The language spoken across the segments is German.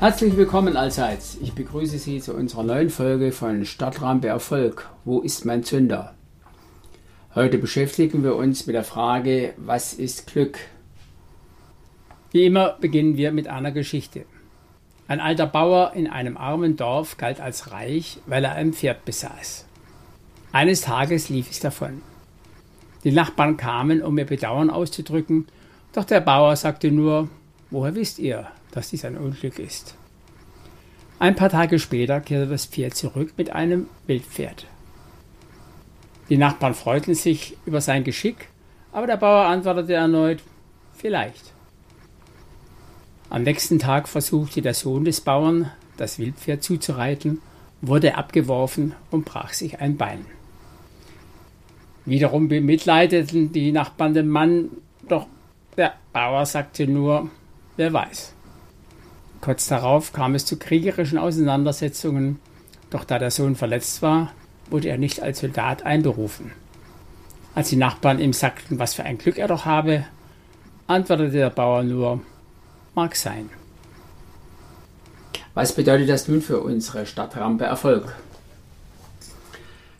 Herzlich willkommen allseits. Ich begrüße Sie zu unserer neuen Folge von Stadtrampe Erfolg. Wo ist mein Zünder? Heute beschäftigen wir uns mit der Frage, was ist Glück? Wie immer beginnen wir mit einer Geschichte. Ein alter Bauer in einem armen Dorf galt als reich, weil er ein Pferd besaß. Eines Tages lief es davon. Die Nachbarn kamen, um ihr Bedauern auszudrücken, doch der Bauer sagte nur, woher wisst ihr, dass dies ein Unglück ist. Ein paar Tage später kehrte das Pferd zurück mit einem Wildpferd. Die Nachbarn freuten sich über sein Geschick, aber der Bauer antwortete erneut Vielleicht. Am nächsten Tag versuchte der Sohn des Bauern, das Wildpferd zuzureiten, wurde abgeworfen und brach sich ein Bein. Wiederum bemitleideten die Nachbarn den Mann, doch der Bauer sagte nur, wer weiß. Kurz darauf kam es zu kriegerischen Auseinandersetzungen, doch da der Sohn verletzt war, wurde er nicht als Soldat einberufen. Als die Nachbarn ihm sagten, was für ein Glück er doch habe, antwortete der Bauer nur, mag sein. Was bedeutet das nun für unsere Stadtrampe Erfolg?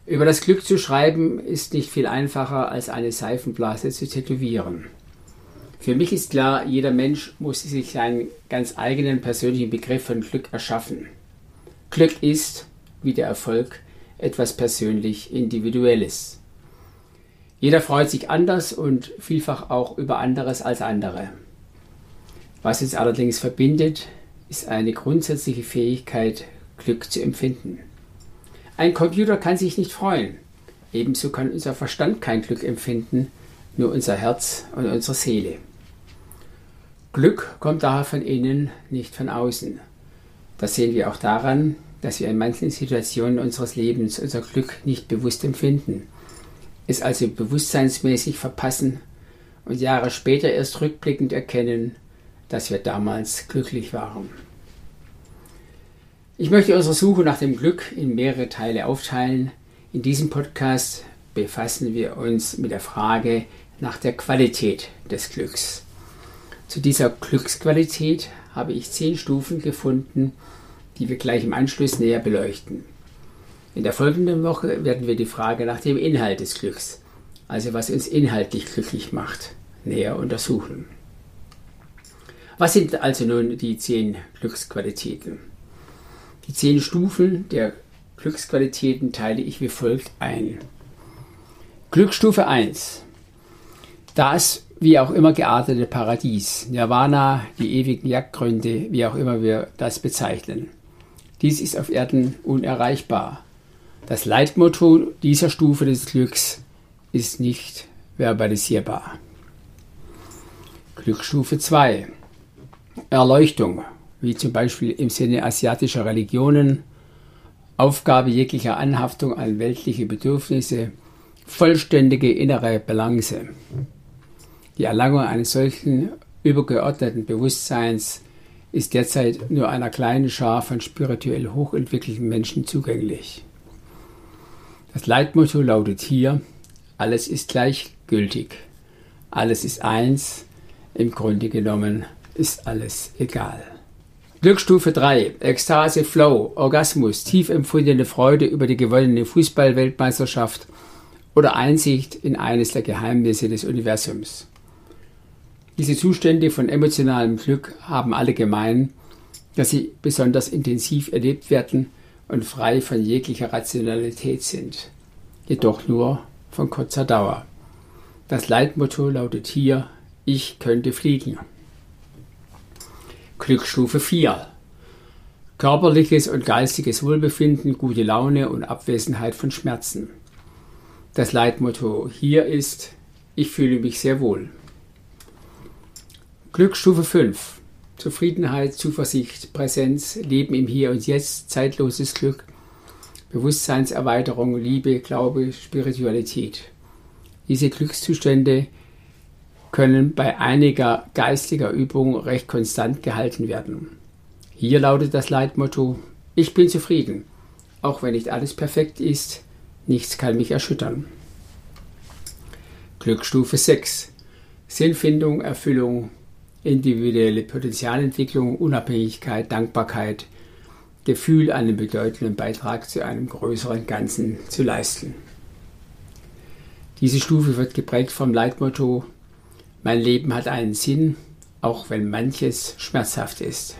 Über das Glück zu schreiben ist nicht viel einfacher als eine Seifenblase zu tätowieren. Für mich ist klar, jeder Mensch muss sich seinen ganz eigenen persönlichen Begriff von Glück erschaffen. Glück ist, wie der Erfolg, etwas persönlich Individuelles. Jeder freut sich anders und vielfach auch über anderes als andere. Was uns allerdings verbindet, ist eine grundsätzliche Fähigkeit, Glück zu empfinden. Ein Computer kann sich nicht freuen. Ebenso kann unser Verstand kein Glück empfinden, nur unser Herz und unsere Seele. Glück kommt daher von innen, nicht von außen. Das sehen wir auch daran, dass wir in manchen Situationen unseres Lebens unser Glück nicht bewusst empfinden, es also bewusstseinsmäßig verpassen und Jahre später erst rückblickend erkennen, dass wir damals glücklich waren. Ich möchte unsere Suche nach dem Glück in mehrere Teile aufteilen. In diesem Podcast befassen wir uns mit der Frage nach der Qualität des Glücks. Zu dieser Glücksqualität habe ich zehn Stufen gefunden, die wir gleich im Anschluss näher beleuchten. In der folgenden Woche werden wir die Frage nach dem Inhalt des Glücks, also was uns inhaltlich glücklich macht, näher untersuchen. Was sind also nun die zehn Glücksqualitäten? Die zehn Stufen der Glücksqualitäten teile ich wie folgt ein. Glücksstufe 1. Das wie auch immer geartete Paradies, Nirvana, die ewigen Jagdgründe, wie auch immer wir das bezeichnen. Dies ist auf Erden unerreichbar. Das Leitmotto dieser Stufe des Glücks ist nicht verbalisierbar. Glücksstufe 2. Erleuchtung, wie zum Beispiel im Sinne asiatischer Religionen, Aufgabe jeglicher Anhaftung an weltliche Bedürfnisse, vollständige innere Balance. Die Erlangung eines solchen übergeordneten Bewusstseins ist derzeit nur einer kleinen Schar von spirituell hochentwickelten Menschen zugänglich. Das Leitmotto lautet hier, alles ist gleichgültig, alles ist eins, im Grunde genommen ist alles egal. Glücksstufe 3, Ekstase, Flow, Orgasmus, tief empfundene Freude über die gewonnene Fußballweltmeisterschaft oder Einsicht in eines der Geheimnisse des Universums. Diese Zustände von emotionalem Glück haben alle gemein, dass sie besonders intensiv erlebt werden und frei von jeglicher Rationalität sind, jedoch nur von kurzer Dauer. Das Leitmotto lautet hier, ich könnte fliegen. Glücksstufe 4. Körperliches und geistiges Wohlbefinden, gute Laune und Abwesenheit von Schmerzen. Das Leitmotto hier ist, ich fühle mich sehr wohl. Glücksstufe 5. Zufriedenheit, Zuversicht, Präsenz, Leben im Hier und Jetzt, zeitloses Glück, Bewusstseinserweiterung, Liebe, Glaube, Spiritualität. Diese Glückszustände können bei einiger geistiger Übung recht konstant gehalten werden. Hier lautet das Leitmotto, ich bin zufrieden, auch wenn nicht alles perfekt ist, nichts kann mich erschüttern. Glücksstufe 6. Sinnfindung, Erfüllung, individuelle Potenzialentwicklung, Unabhängigkeit, Dankbarkeit, Gefühl, einen bedeutenden Beitrag zu einem größeren Ganzen zu leisten. Diese Stufe wird geprägt vom Leitmotto Mein Leben hat einen Sinn, auch wenn manches schmerzhaft ist.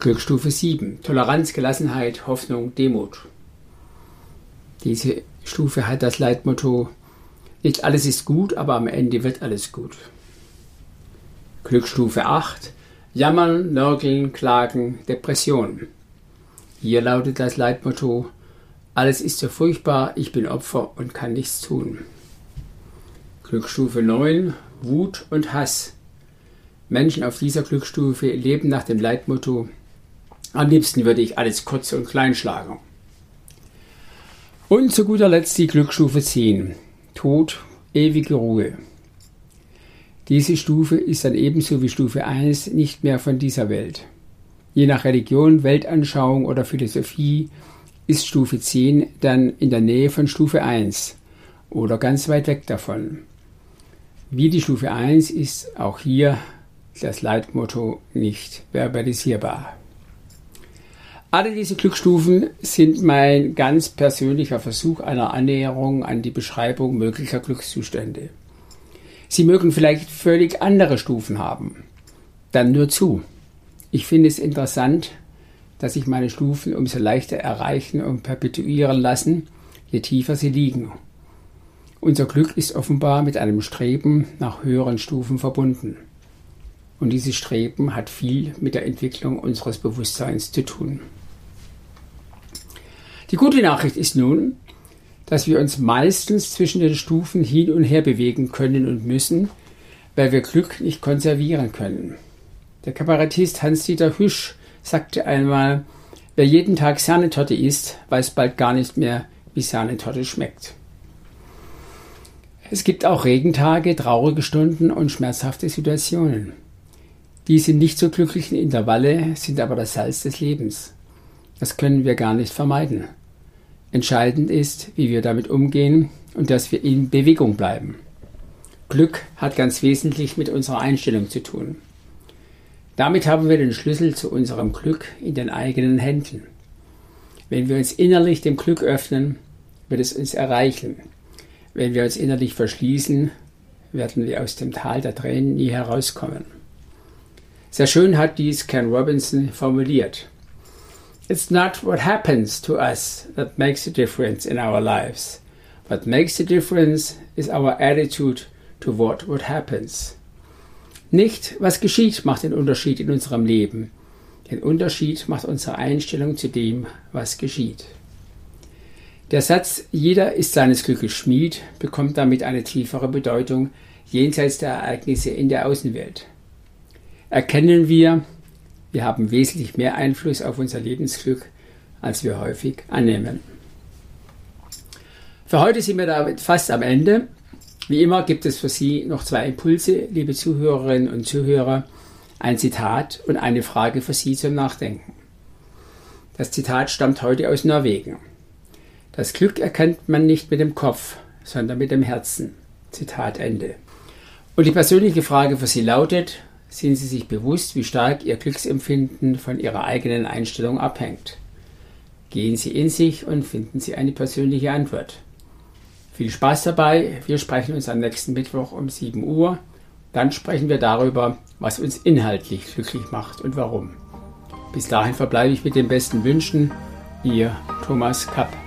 Glücksstufe 7. Toleranz, Gelassenheit, Hoffnung, Demut. Diese Stufe hat das Leitmotto Nicht alles ist gut, aber am Ende wird alles gut. Glücksstufe 8. Jammern, Nörgeln, Klagen, Depression. Hier lautet das Leitmotto alles ist so furchtbar, ich bin Opfer und kann nichts tun. Glücksstufe 9. Wut und Hass. Menschen auf dieser Glücksstufe leben nach dem Leitmotto, am liebsten würde ich alles kurz und klein schlagen. Und zu guter Letzt die Glücksstufe 10. Tod, ewige Ruhe. Diese Stufe ist dann ebenso wie Stufe 1 nicht mehr von dieser Welt. Je nach Religion, Weltanschauung oder Philosophie ist Stufe 10 dann in der Nähe von Stufe 1 oder ganz weit weg davon. Wie die Stufe 1 ist auch hier das Leitmotto nicht verbalisierbar. Alle diese Glücksstufen sind mein ganz persönlicher Versuch einer Annäherung an die Beschreibung möglicher Glückszustände. Sie mögen vielleicht völlig andere Stufen haben. Dann nur zu. Ich finde es interessant, dass sich meine Stufen umso leichter erreichen und perpetuieren lassen, je tiefer sie liegen. Unser Glück ist offenbar mit einem Streben nach höheren Stufen verbunden. Und dieses Streben hat viel mit der Entwicklung unseres Bewusstseins zu tun. Die gute Nachricht ist nun, dass wir uns meistens zwischen den Stufen hin und her bewegen können und müssen, weil wir Glück nicht konservieren können. Der Kabarettist Hans-Dieter Hüsch sagte einmal, wer jeden Tag Sahnetorte isst, weiß bald gar nicht mehr, wie Sahnetorte schmeckt. Es gibt auch Regentage, traurige Stunden und schmerzhafte Situationen. Diese nicht so glücklichen Intervalle sind aber das Salz des Lebens. Das können wir gar nicht vermeiden. Entscheidend ist, wie wir damit umgehen und dass wir in Bewegung bleiben. Glück hat ganz wesentlich mit unserer Einstellung zu tun. Damit haben wir den Schlüssel zu unserem Glück in den eigenen Händen. Wenn wir uns innerlich dem Glück öffnen, wird es uns erreichen. Wenn wir uns innerlich verschließen, werden wir aus dem Tal der Tränen nie herauskommen. Sehr schön hat dies Ken Robinson formuliert. It's not what happens to us that makes a difference in our lives. What makes the difference is our attitude toward what happens. Nicht, was geschieht, macht den Unterschied in unserem Leben. Den Unterschied macht unsere Einstellung zu dem, was geschieht. Der Satz Jeder ist seines Glückes Schmied bekommt damit eine tiefere Bedeutung jenseits der Ereignisse in der Außenwelt. Erkennen wir, wir haben wesentlich mehr Einfluss auf unser Lebensglück, als wir häufig annehmen. Für heute sind wir damit fast am Ende. Wie immer gibt es für Sie noch zwei Impulse, liebe Zuhörerinnen und Zuhörer, ein Zitat und eine Frage für Sie zum Nachdenken. Das Zitat stammt heute aus Norwegen. Das Glück erkennt man nicht mit dem Kopf, sondern mit dem Herzen. Zitat Ende. Und die persönliche Frage für Sie lautet, sind Sie sich bewusst, wie stark Ihr Glücksempfinden von Ihrer eigenen Einstellung abhängt? Gehen Sie in sich und finden Sie eine persönliche Antwort. Viel Spaß dabei. Wir sprechen uns am nächsten Mittwoch um 7 Uhr. Dann sprechen wir darüber, was uns inhaltlich glücklich macht und warum. Bis dahin verbleibe ich mit den besten Wünschen. Ihr Thomas Kapp.